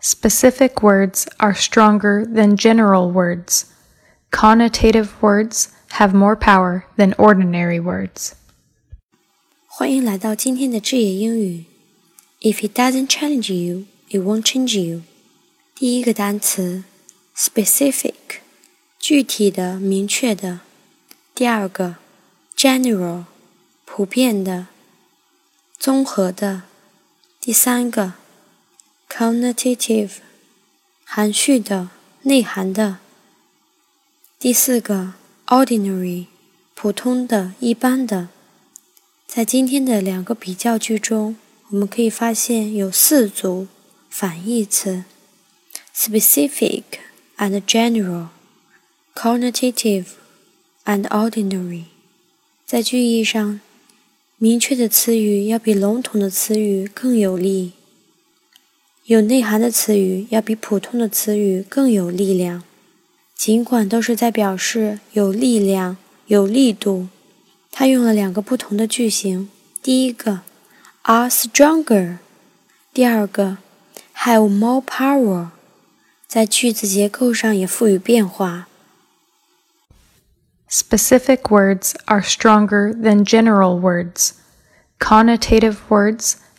Specific words are stronger than general words. Connotative words have more power than ordinary words. 欢迎来到今天的智野英语。If it doesn't challenge you, it won't change you。第一个单词，specific，具体的、明确的。第二个，general，普遍的、综合的。第三个。 connotative，含蓄的、内涵的。第四个，ordinary，普通的、一般的。在今天的两个比较句中，我们可以发现有四组反义词：specific and general，connotative and ordinary。在句意上，明确的词语要比笼统的词语更有力。有内涵的词语要比普通的词语更有力量，尽管都是在表示有力量、有力度。它用了两个不同的句型：第一个，are stronger；第二个，have more power。在句子结构上也赋予变化。Specific words are stronger than general words. Connotative words